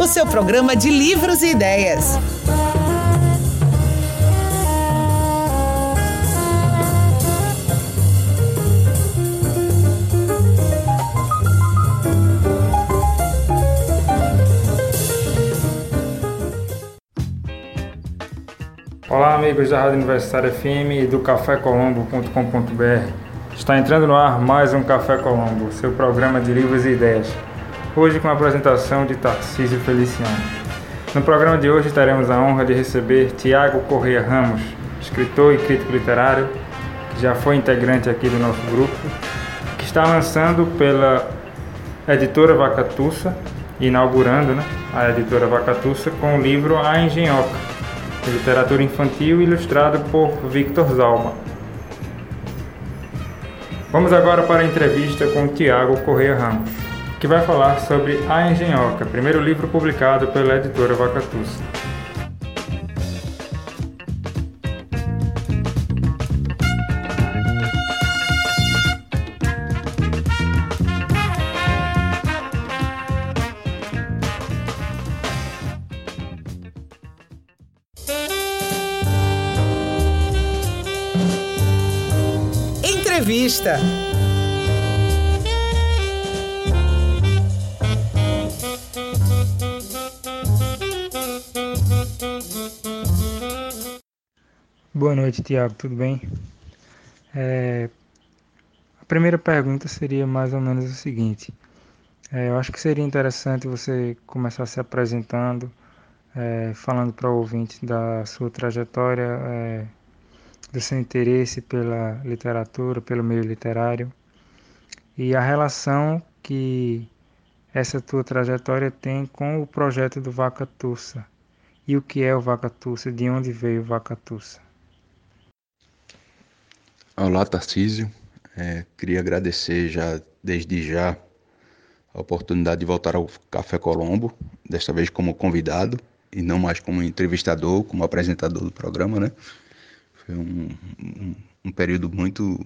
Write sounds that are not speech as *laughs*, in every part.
o seu programa de livros e ideias. Olá, amigos da Rádio Universitária FM e do cafécolombo.com.br. Está entrando no ar mais um Café Colombo, seu programa de livros e ideias. Hoje com a apresentação de Tarcísio Feliciano. No programa de hoje teremos a honra de receber Tiago Correia Ramos, escritor e crítico literário, que já foi integrante aqui do nosso grupo, que está lançando pela editora Vacatussa, inaugurando né, a editora Vacatussa com o livro A Engenhoca, literatura infantil ilustrado por Victor Zalma. Vamos agora para a entrevista com Tiago Correia Ramos, que vai falar sobre A Engenhoca, primeiro livro publicado pela editora Vacatussa. Boa noite, Tiago, tudo bem? É, a primeira pergunta seria mais ou menos o seguinte: é, eu acho que seria interessante você começar se apresentando, é, falando para o ouvinte da sua trajetória é, do seu interesse pela literatura, pelo meio literário e a relação que essa tua trajetória tem com o projeto do Vaca Tussa. E o que é o Vaca Tussa? De onde veio o Vaca Tussa? Olá, Tarcísio. É, queria agradecer já desde já a oportunidade de voltar ao Café Colombo, desta vez como convidado e não mais como entrevistador, como apresentador do programa, né? Foi um, um, um período muito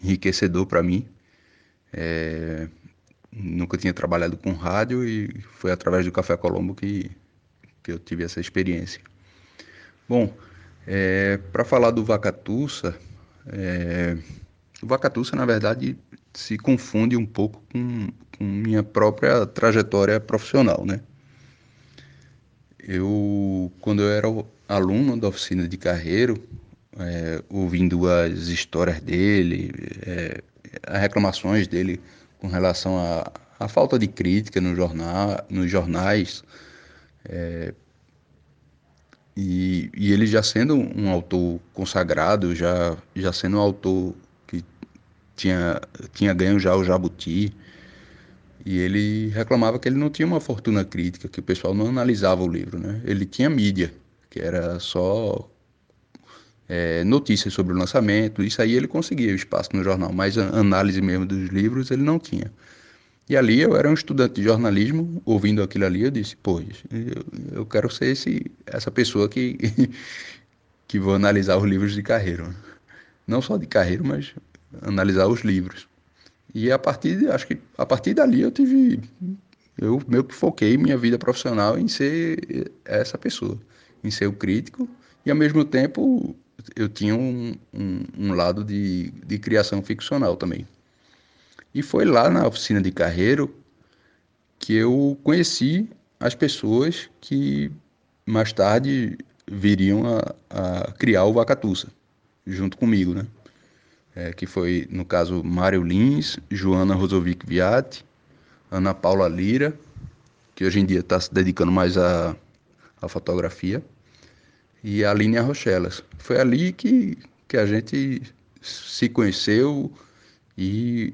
enriquecedor para mim. É, nunca tinha trabalhado com rádio e foi através do Café Colombo que, que eu tive essa experiência. Bom, é, para falar do Vacatussa, é, o Vacatussa, na verdade, se confunde um pouco com, com minha própria trajetória profissional, né? Eu, quando eu era aluno da oficina de carreiro, é, ouvindo as histórias dele, é, as reclamações dele com relação à, à falta de crítica no jornal, nos jornais. É, e, e, ele já sendo um autor consagrado, já, já sendo um autor que tinha, tinha ganho já o Jabuti, e ele reclamava que ele não tinha uma fortuna crítica, que o pessoal não analisava o livro, né? Ele tinha mídia, que era só é, notícias sobre o lançamento, isso aí ele conseguia o espaço no jornal, mas a análise mesmo dos livros ele não tinha. E ali eu era um estudante de jornalismo, ouvindo aquilo ali, eu disse, pô, eu, eu quero ser esse, essa pessoa que, *laughs* que vou analisar os livros de carreira. Não só de carreira, mas analisar os livros. E a partir, de, acho que a partir dali eu tive, eu meio que foquei minha vida profissional em ser essa pessoa, em ser o crítico e ao mesmo tempo eu tinha um, um, um lado de, de criação ficcional também. E foi lá na oficina de carreiro que eu conheci as pessoas que mais tarde viriam a, a criar o Vacatussa, junto comigo, né? É, que foi, no caso, Mário Lins, Joana Rosovic Viatti, Ana Paula Lira, que hoje em dia está se dedicando mais à, à fotografia, e a Aline Rochelas. Foi ali que, que a gente se conheceu e,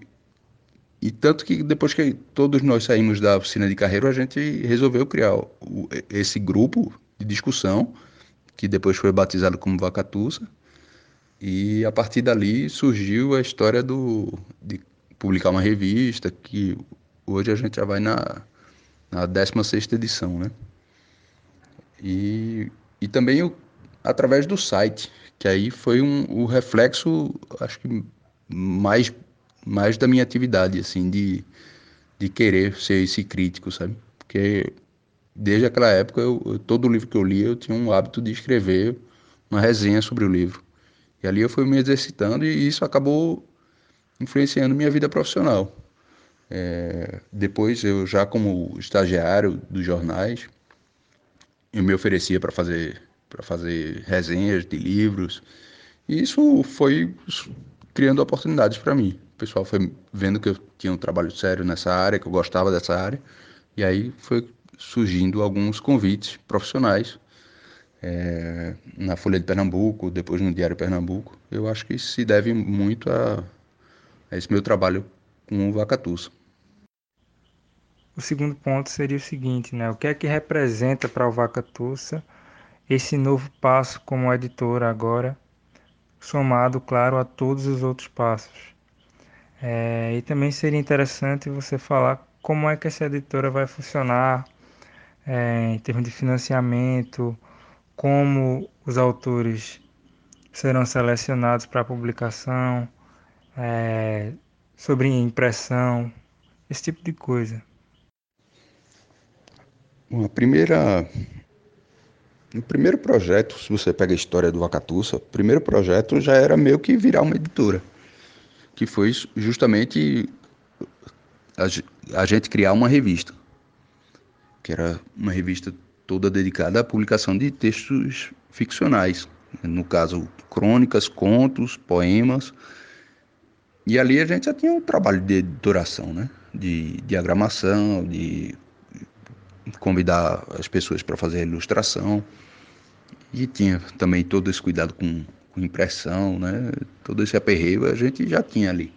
e tanto que depois que todos nós saímos da oficina de carreira, a gente resolveu criar o, esse grupo de discussão, que depois foi batizado como Vacatussa, e a partir dali surgiu a história do, de publicar uma revista, que hoje a gente já vai na, na 16ª edição, né? E e também o, através do site, que aí foi um, o reflexo, acho que mais, mais da minha atividade, assim, de, de querer ser esse crítico, sabe? Porque desde aquela época, eu, todo livro que eu lia, eu tinha um hábito de escrever uma resenha sobre o livro. E ali eu fui me exercitando e isso acabou influenciando minha vida profissional. É, depois, eu já como estagiário dos jornais, eu me oferecia para fazer para fazer resenhas de livros. E isso foi criando oportunidades para mim. O pessoal foi vendo que eu tinha um trabalho sério nessa área, que eu gostava dessa área, e aí foi surgindo alguns convites profissionais é, na Folha de Pernambuco, depois no Diário Pernambuco. Eu acho que se deve muito a, a esse meu trabalho com o Vacatussa. O segundo ponto seria o seguinte, né? O que é que representa para o Vacatussa esse novo passo como editora agora, somado, claro, a todos os outros passos? É, e também seria interessante você falar como é que essa editora vai funcionar é, em termos de financiamento, como os autores serão selecionados para publicação, é, sobre impressão, esse tipo de coisa. Bom, a primeira, o primeiro projeto, se você pega a história do Vacatussa, o primeiro projeto já era meio que virar uma editora, que foi justamente a gente criar uma revista, que era uma revista toda dedicada à publicação de textos ficcionais, no caso, crônicas, contos, poemas. E ali a gente já tinha um trabalho de editoração, né? de diagramação, de convidar as pessoas para fazer a ilustração. E tinha também todo esse cuidado com, com impressão, né? todo esse aperreio a gente já tinha ali.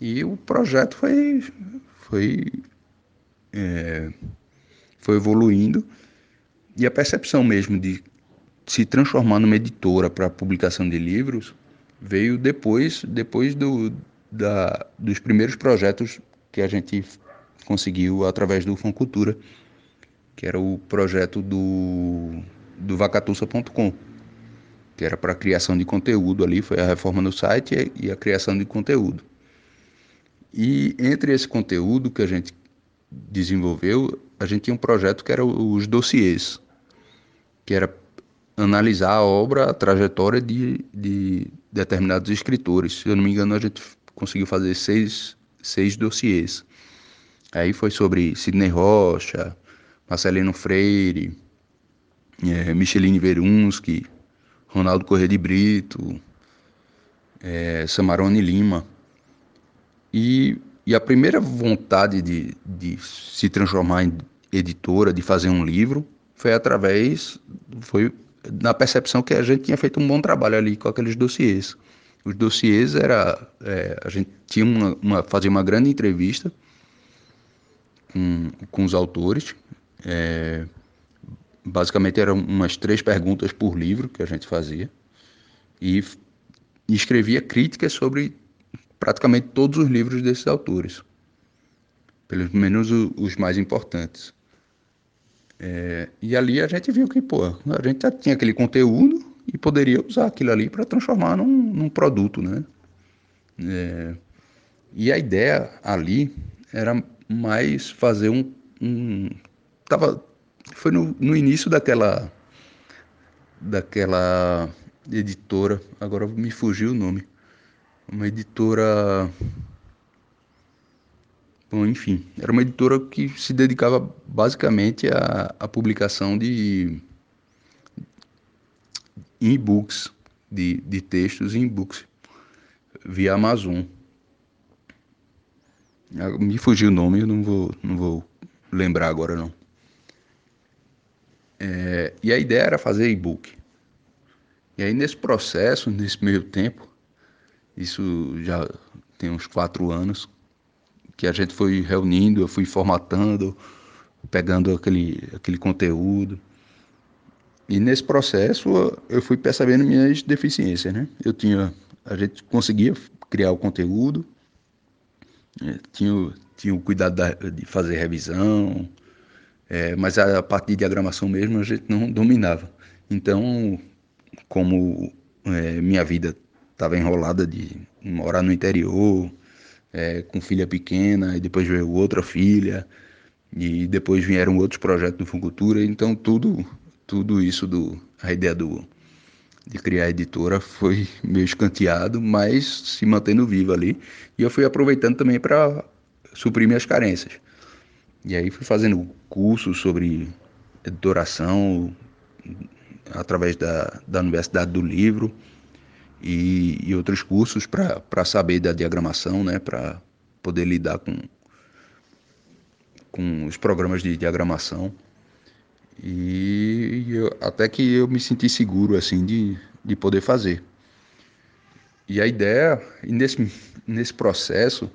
E o projeto foi, foi, é, foi evoluindo e a percepção mesmo de se transformar numa editora para publicação de livros veio depois, depois do, da, dos primeiros projetos que a gente conseguiu através do Foncultura, que era o projeto do, do vacatussa.com, que era para criação de conteúdo ali, foi a reforma no site e a criação de conteúdo. E entre esse conteúdo que a gente desenvolveu, a gente tinha um projeto que era os dossiês, que era analisar a obra, a trajetória de, de determinados escritores. Se eu não me engano, a gente conseguiu fazer seis, seis dossiês. Aí foi sobre Sidney Rocha, Marcelino Freire, é, Micheline Verunski, Ronaldo Corrêa de Brito, é, Samarone Lima. E, e a primeira vontade de, de se transformar em editora, de fazer um livro, foi através, foi na percepção que a gente tinha feito um bom trabalho ali com aqueles dossiês. Os dossiês era, é, a gente tinha uma, uma, fazia uma grande entrevista com, com os autores, é, basicamente eram umas três perguntas por livro que a gente fazia e escrevia críticas sobre praticamente todos os livros desses autores, pelo menos os mais importantes. É, e ali a gente viu que, pô, a gente já tinha aquele conteúdo e poderia usar aquilo ali para transformar num, num, produto, né? É, e a ideia ali era mais fazer um, um tava, foi no, no início daquela daquela editora, agora me fugiu o nome, uma editora Bom, enfim, era uma editora que se dedicava basicamente à, à publicação de e-books, de, de textos em e-books, via Amazon. Ah, me fugiu o nome, eu não vou, não vou lembrar agora não. É, e a ideia era fazer e-book. E aí nesse processo, *laughs* nesse meio tempo, isso já tem uns quatro anos, que a gente foi reunindo, eu fui formatando, pegando aquele, aquele conteúdo. E nesse processo eu fui percebendo minhas deficiências, né? Eu tinha, a gente conseguia criar o conteúdo, né? tinha, tinha o cuidado da, de fazer revisão, é, mas a parte de diagramação mesmo a gente não dominava. Então, como é, minha vida estava enrolada de morar no interior, é, com filha pequena, e depois veio outra filha. E depois vieram outros projetos do Funcultura, então tudo, tudo isso do a ideia do de criar a editora foi meio escanteado, mas se mantendo vivo ali. E eu fui aproveitando também para suprir minhas carências. E aí fui fazendo cursos sobre editoração através da, da Universidade do Livro e, e outros cursos para saber da diagramação, né, para poder lidar com, com os programas de diagramação. E eu, até que eu me senti seguro assim de, de poder fazer. E a ideia, nesse, nesse processo,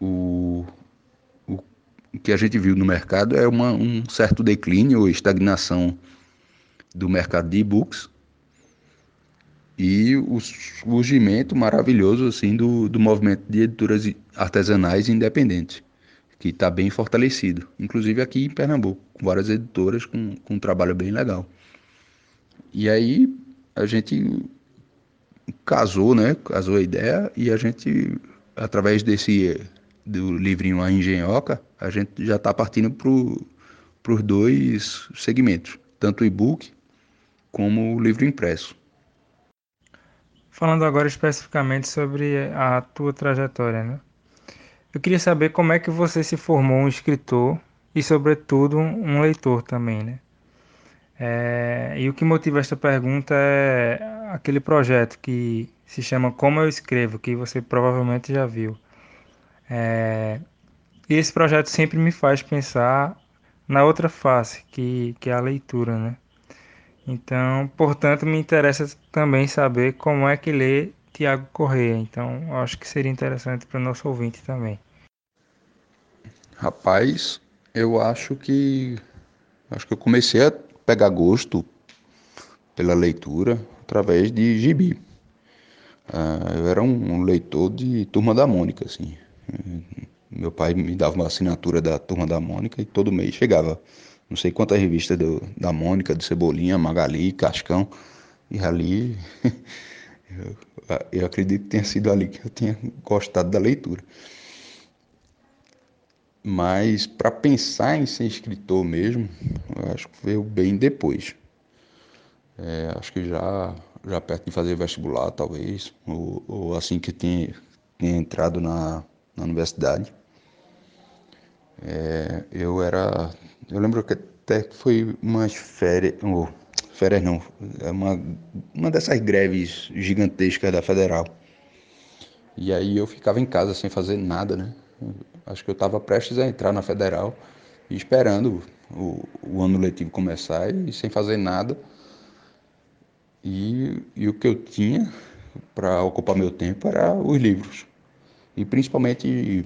o que a gente viu no mercado é uma, um certo declínio ou estagnação do mercado de e-books e o surgimento maravilhoso assim do, do movimento de editoras artesanais independentes, que está bem fortalecido, inclusive aqui em Pernambuco, com várias editoras com, com um trabalho bem legal. E aí a gente casou, né? Casou a ideia e a gente, através desse do livrinho A Engenhoca, a gente já está partindo para os dois segmentos, tanto o e-book como o livro impresso. Falando agora especificamente sobre a tua trajetória, né? Eu queria saber como é que você se formou um escritor e, sobretudo, um leitor também, né? É, e o que motiva esta pergunta é aquele projeto que se chama Como Eu Escrevo, que você provavelmente já viu. É, esse projeto sempre me faz pensar na outra face, que, que é a leitura, né? Então, portanto, me interessa também saber como é que lê Tiago Correia. Então, acho que seria interessante para o nosso ouvinte também. Rapaz, eu acho que acho que eu comecei a pegar gosto pela leitura através de gibi. Ah, eu era um leitor de Turma da Mônica, assim. Meu pai me dava uma assinatura da Turma da Mônica e todo mês chegava não sei quantas revistas do, da Mônica, do Cebolinha, Magali, Cascão. E ali, *laughs* eu, eu acredito que tenha sido ali que eu tenha gostado da leitura. Mas para pensar em ser escritor mesmo, eu acho que veio bem depois. É, acho que já, já perto de fazer vestibular, talvez, ou, ou assim que tinha, tinha entrado na, na universidade. É, eu era. Eu lembro que até foi umas férias. Oh, férias não. É uma, uma dessas greves gigantescas da federal. E aí eu ficava em casa sem fazer nada, né? Acho que eu estava prestes a entrar na federal e esperando o, o ano letivo começar e sem fazer nada. E, e o que eu tinha para ocupar meu tempo era os livros. E principalmente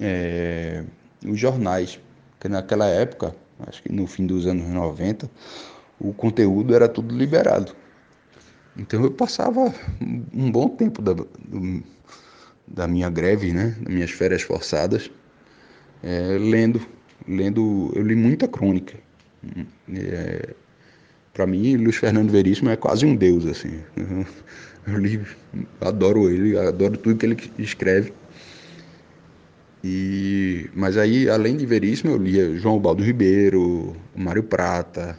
é, os jornais, que naquela época, acho que no fim dos anos 90, o conteúdo era tudo liberado. Então eu passava um bom tempo da, do, da minha greve, né, das minhas férias forçadas, é, lendo, lendo, eu li muita crônica. É, para mim, Luiz Fernando Veríssimo é quase um deus, assim. *laughs* Eu li, adoro ele, adoro tudo que ele escreve. E, mas aí, além de Veríssimo, eu lia João Baldo Ribeiro, Mário Prata.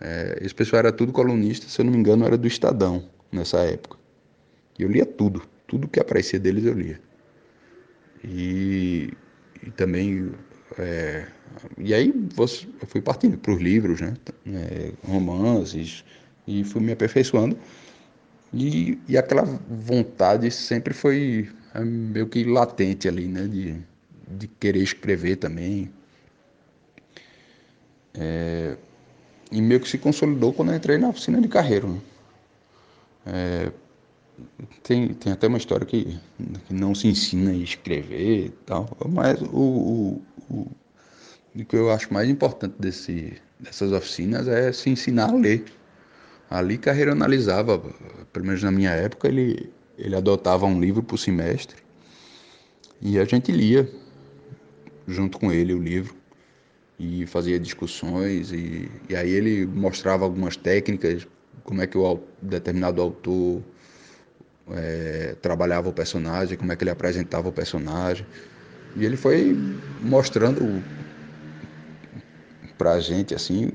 É, esse pessoal era tudo colunista, se eu não me engano, era do Estadão nessa época. E eu lia tudo, tudo que aparecia deles eu lia. E, e também. É, e aí eu fui partindo para os livros, né? É, romances, e fui me aperfeiçoando. E, e aquela vontade sempre foi é meio que latente ali, né? De, de querer escrever também. É, e meio que se consolidou quando eu entrei na oficina de carreiro. Né? É, tem, tem até uma história que, que, não se ensina a escrever e tal, mas o, o, o, que eu acho mais importante desse, dessas oficinas é se ensinar a ler. Ali Carreiro analisava, pelo menos na minha época, ele, ele adotava um livro por semestre e a gente lia junto com ele o livro e fazia discussões e, e aí ele mostrava algumas técnicas, como é que o determinado autor é, trabalhava o personagem, como é que ele apresentava o personagem. E ele foi mostrando para a gente assim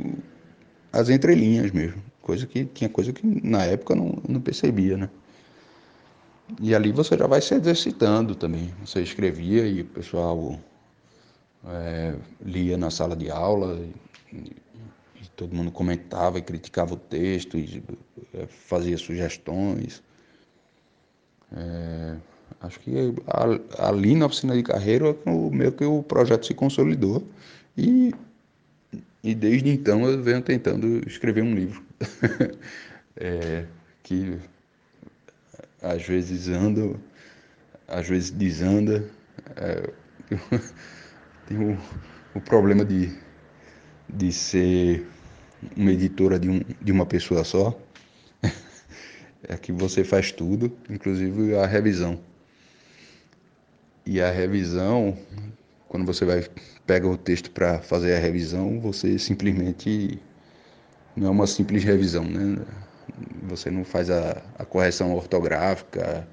as entrelinhas mesmo, coisa que tinha coisa que na época não, não percebia, né? E ali você já vai se exercitando também. Você escrevia e o pessoal é, lia na sala de aula e, e, todo mundo comentava e criticava o texto e é, fazia sugestões. É, acho que ali na oficina de carreira o meio que o projeto se consolidou e, e desde então eu venho tentando escrever um livro é, *laughs* que às vezes anda, às vezes desanda. É, *laughs* tem o, o problema de, de ser uma editora de, um, de uma pessoa só. *laughs* é que você faz tudo, inclusive a revisão. E a revisão, quando você vai pega o texto para fazer a revisão, você simplesmente não é uma simples revisão, né? Você não faz a, a correção ortográfica,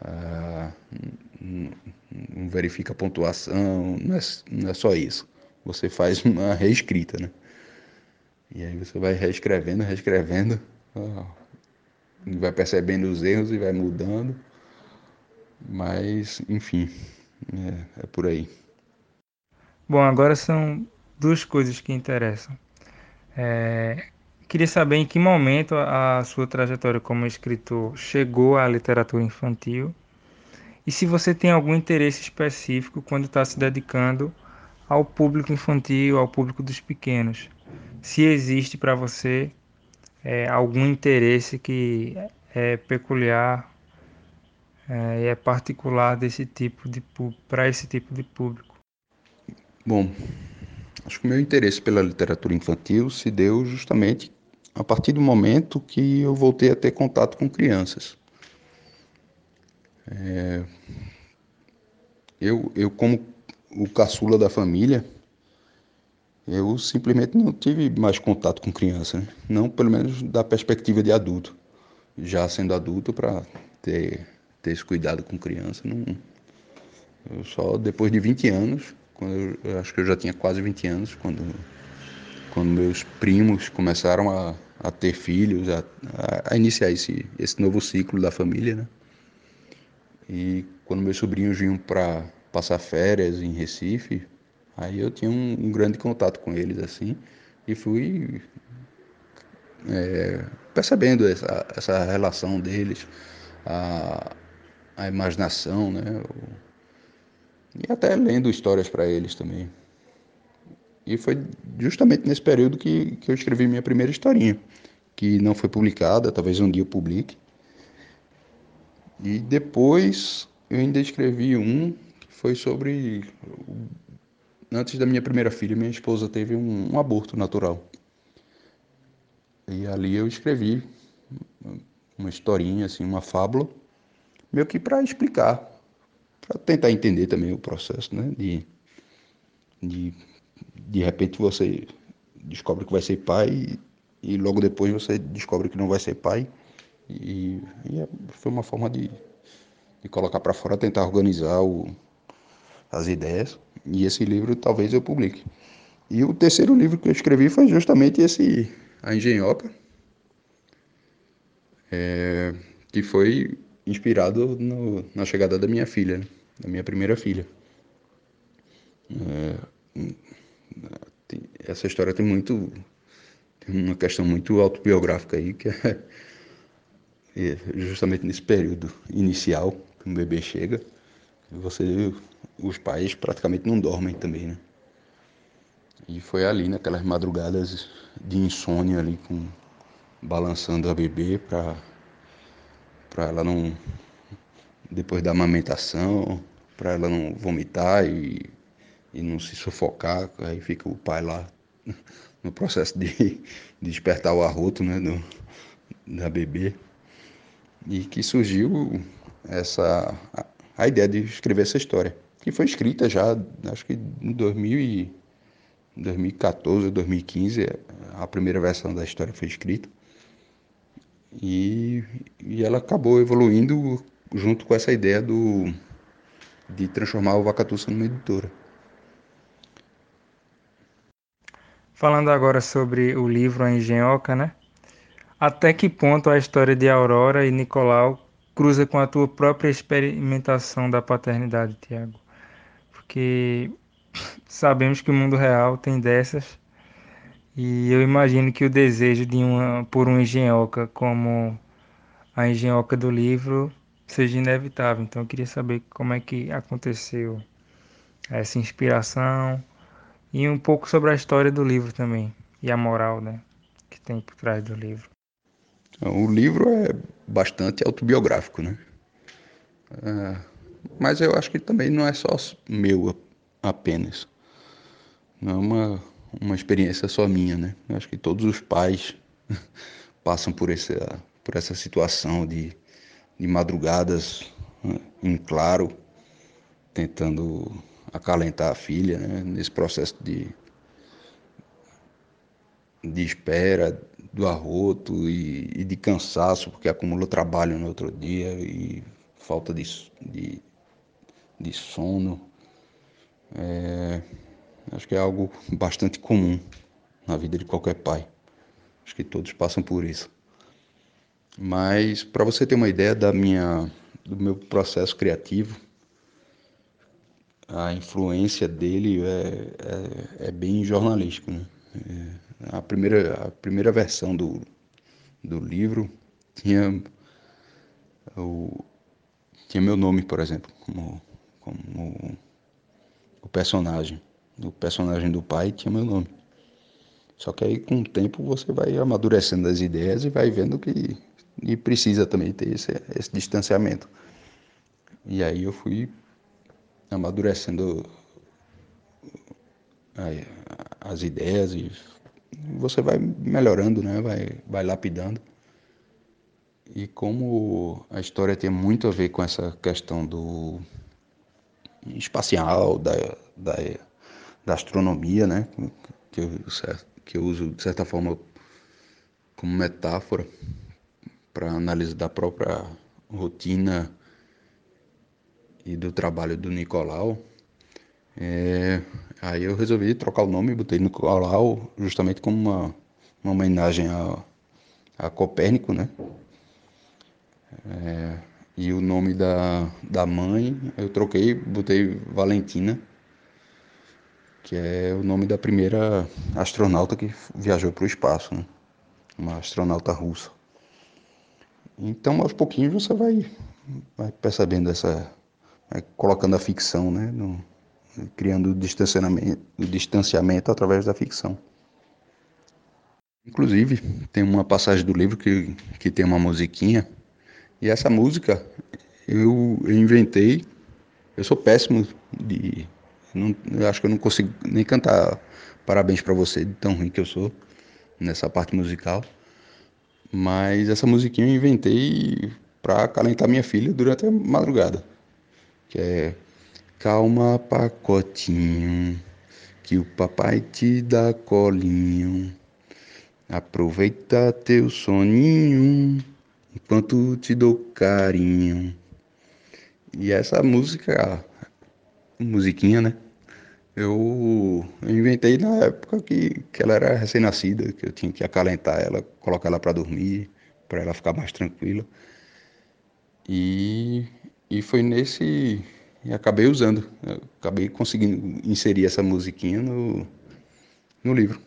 a, não verifica a pontuação, não é, não é só isso. Você faz uma reescrita, né? E aí você vai reescrevendo, reescrevendo, vai percebendo os erros e vai mudando. Mas, enfim, é, é por aí. Bom, agora são duas coisas que interessam. É, Queria saber em que momento a sua trajetória como escritor chegou à literatura infantil e se você tem algum interesse específico quando está se dedicando ao público infantil, ao público dos pequenos. Se existe para você é, algum interesse que é peculiar é, e é particular desse tipo de para esse tipo de público. Bom, acho que o meu interesse pela literatura infantil se deu justamente a partir do momento que eu voltei a ter contato com crianças. É, eu, eu, como o caçula da família, eu simplesmente não tive mais contato com criança, né? não pelo menos da perspectiva de adulto. Já sendo adulto, para ter, ter esse cuidado com criança, não, eu só depois de 20 anos, quando eu, eu acho que eu já tinha quase 20 anos, quando, quando meus primos começaram a, a ter filhos, a, a, iniciar esse, esse novo ciclo da família, né? E quando meus sobrinhos vinham para passar férias em Recife, aí eu tinha um, um grande contato com eles, assim, e fui é, percebendo essa, essa relação deles, a, a imaginação, né? E até lendo histórias para eles também. E foi justamente nesse período que, que eu escrevi minha primeira historinha, que não foi publicada, talvez um dia eu publique. E depois eu ainda escrevi um que foi sobre. Antes da minha primeira filha, minha esposa teve um, um aborto natural. E ali eu escrevi uma historinha, assim, uma fábula, meio que para explicar, para tentar entender também o processo, né? De, de de repente você descobre que vai ser pai e, e logo depois você descobre que não vai ser pai. E, e é, foi uma forma de, de colocar para fora, tentar organizar o, as ideias. E esse livro talvez eu publique. E o terceiro livro que eu escrevi foi justamente esse, A Engenhoca, é, que foi inspirado no, na chegada da minha filha, né? da minha primeira filha. É, essa história tem muito tem uma questão muito autobiográfica aí que é, é justamente nesse período inicial que um bebê chega você os pais praticamente não dormem também né e foi ali naquelas madrugadas de insônia ali com balançando a bebê para para ela não depois da amamentação para ela não vomitar e e não se sufocar, aí fica o pai lá *laughs* no processo de, de despertar o arroto né, do, da bebê. E que surgiu essa a, a, ideia de escrever essa história, que foi escrita já, acho que em 2000 2014 ou 2015, a primeira versão da história foi escrita. E, e ela acabou evoluindo junto com essa ideia do, de transformar o Vacatussa numa editora. Falando agora sobre o livro A Engenhoca, né? Até que ponto a história de Aurora e Nicolau cruza com a tua própria experimentação da paternidade, Tiago? Porque sabemos que o mundo real tem dessas e eu imagino que o desejo de uma por uma engenhoca como a engenhoca do livro seja inevitável. Então eu queria saber como é que aconteceu essa inspiração e um pouco sobre a história do livro também e a moral, né, que tem por trás do livro. O livro é bastante autobiográfico, né? É, mas eu acho que também não é só meu apenas. Não é uma, uma experiência só minha, né? Eu acho que todos os pais *laughs* passam por essa, por essa situação de, de madrugadas né, em claro, tentando acalentar a filha, né? nesse processo de, de espera, do arroto e, e, de cansaço, porque acumulou trabalho no outro dia e falta de, de, de sono. É, acho que é algo bastante comum na vida de qualquer pai. Acho que todos passam por isso. Mas para você ter uma ideia da minha, do meu processo criativo, a influência dele é, é, é bem jornalístico. Né? É, a, primeira, a primeira versão do, do livro tinha o, tinha meu nome, por exemplo, como, como o personagem. O personagem do pai tinha meu nome. Só que aí com o tempo você vai amadurecendo as ideias e vai vendo que e precisa também ter esse, esse distanciamento. E aí eu fui amadurecendo as ideias e você vai melhorando, né? Vai, vai lapidando. E como a história tem muito a ver com essa questão do espacial, da, da, da astronomia, né? Que eu, que eu uso de certa forma como metáfora para análise da própria rotina e do trabalho do Nicolau. É, aí eu resolvi trocar o nome, botei Nicolau justamente como uma, uma homenagem a, a Copérnico, né? É, e o nome da, da mãe eu troquei, botei Valentina, que é o nome da primeira astronauta que viajou para o espaço, né? uma astronauta russa. Então, aos pouquinhos você vai, vai percebendo essa, vai colocando a ficção, né? No, criando o distanciamento, o distanciamento através da ficção. Inclusive, tem uma passagem do livro que, que tem uma musiquinha, e essa música eu, eu inventei. Eu sou péssimo de não, eu acho que eu não consigo nem cantar parabéns para você, de tão ruim que eu sou nessa parte musical. Mas essa musiquinha eu inventei para acalentar minha filha durante a madrugada. Que é Calma, pacotinho, que o papai te dá colinho. Aproveita teu soninho, enquanto te dou carinho. E essa música, musiquinha, né? Eu, inventei na época que, que ela era recém-nascida, que eu tinha que acalentar ela, colocar ela para dormir, para ela ficar mais tranquila. E, e foi nesse. E acabei usando, acabei conseguindo inserir essa musiquinha no, no livro.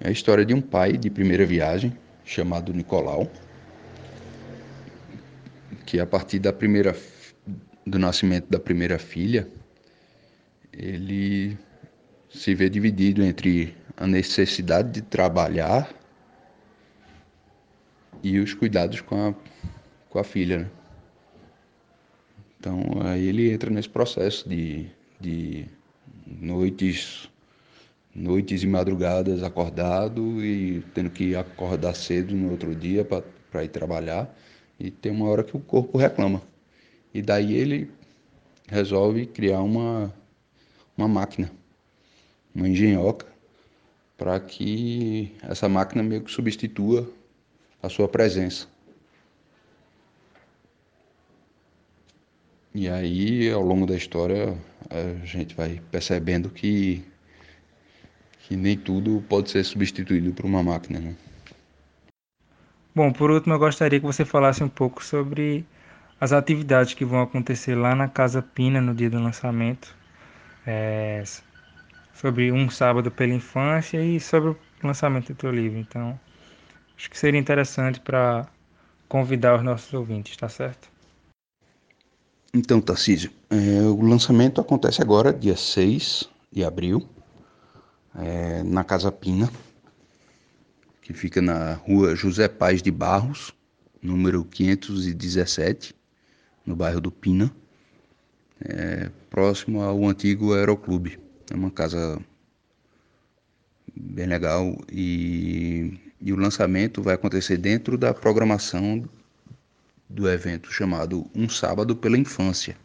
É a história de um pai de primeira viagem, chamado Nicolau, que a partir da primeira, do nascimento da primeira filha, ele se vê dividido entre a necessidade de trabalhar e os cuidados com a, com a filha. Né? Então aí ele entra nesse processo de, de noites noites e madrugadas acordado e tendo que acordar cedo no outro dia para ir trabalhar e tem uma hora que o corpo reclama e daí ele resolve criar uma uma máquina, uma engenhoca, para que essa máquina meio que substitua a sua presença. E aí, ao longo da história, a gente vai percebendo que que nem tudo pode ser substituído por uma máquina. Né? Bom, por último, eu gostaria que você falasse um pouco sobre as atividades que vão acontecer lá na Casa Pina no dia do lançamento, é, sobre um sábado pela infância e sobre o lançamento do teu livro. Então, acho que seria interessante para convidar os nossos ouvintes, tá certo? Então, Tarcísio, é, o lançamento acontece agora, dia 6 de abril, é, na Casa Pina, que fica na rua José Paz de Barros, número 517, no bairro do Pina, é, próximo ao antigo Aeroclube. É uma casa bem legal e, e o lançamento vai acontecer dentro da programação do evento chamado Um Sábado pela Infância.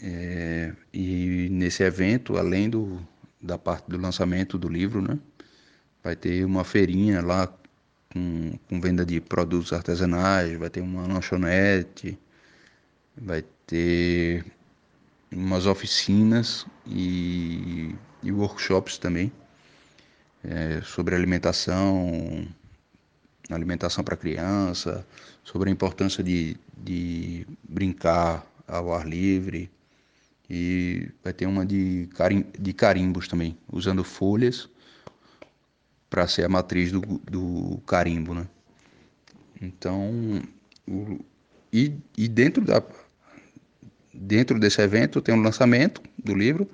É, e nesse evento, além do, da parte do lançamento do livro, né, vai ter uma feirinha lá com, com venda de produtos artesanais, vai ter uma lanchonete, vai ter umas oficinas e, e workshops também é, sobre alimentação, alimentação para criança, sobre a importância de, de brincar ao ar livre e vai ter uma de, carim, de carimbos também, usando folhas para ser a matriz do, do carimbo, né? Então, o, e, e dentro da dentro desse evento tem um lançamento do livro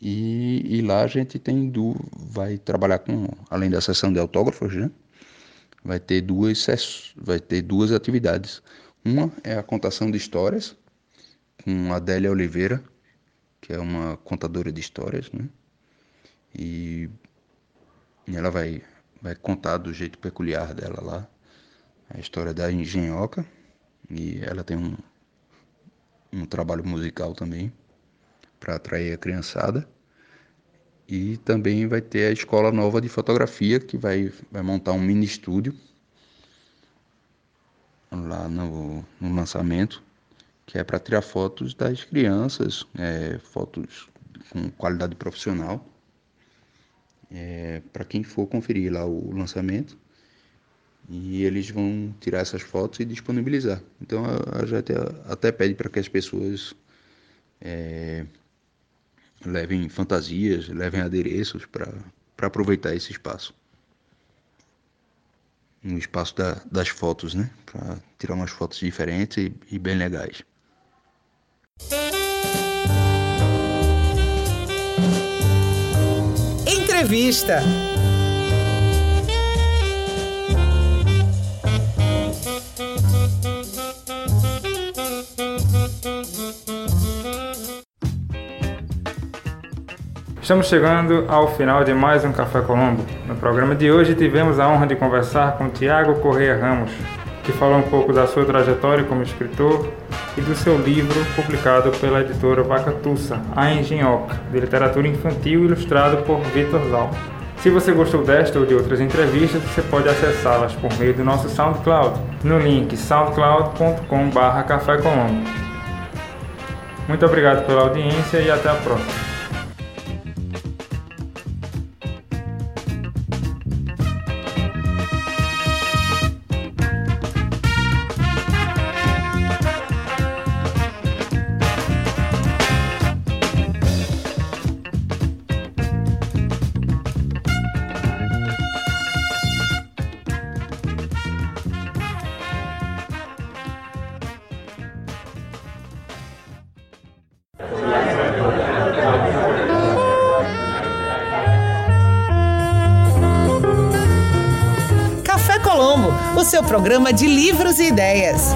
e, e lá a gente tem do vai trabalhar com além da sessão de autógrafos, né? Vai ter duas vai ter duas atividades. Uma é a contação de histórias com Adélia Oliveira, que é uma contadora de histórias, né? E e ela vai, vai contar do jeito peculiar dela lá a história da engenhoca. E ela tem um, um trabalho musical também para atrair a criançada. E também vai ter a escola nova de fotografia que vai, vai montar um mini estúdio lá no, no lançamento, que é para tirar fotos das crianças, é, fotos com qualidade profissional é, para quem for conferir lá o lançamento e eles vão tirar essas fotos e disponibilizar. Então a, gente até pede para que as pessoas é, levem fantasias, levem adereços para aproveitar esse espaço. No espaço da, das fotos, né? Para tirar umas fotos diferentes e, e bem legais. Entrevista. Estamos chegando ao final de mais um Café Colombo. No programa de hoje tivemos a honra de conversar com Tiago Correia Ramos, que falou um pouco da sua trajetória como escritor e do seu livro publicado pela editora Vacatussa, A Engenhoca, de literatura infantil ilustrado por Vitor Zal. Se você gostou desta ou de outras entrevistas, você pode acessá-las por meio do nosso SoundCloud, no link soundcloud.com.br. Muito obrigado pela audiência e até a próxima. De livros e ideias.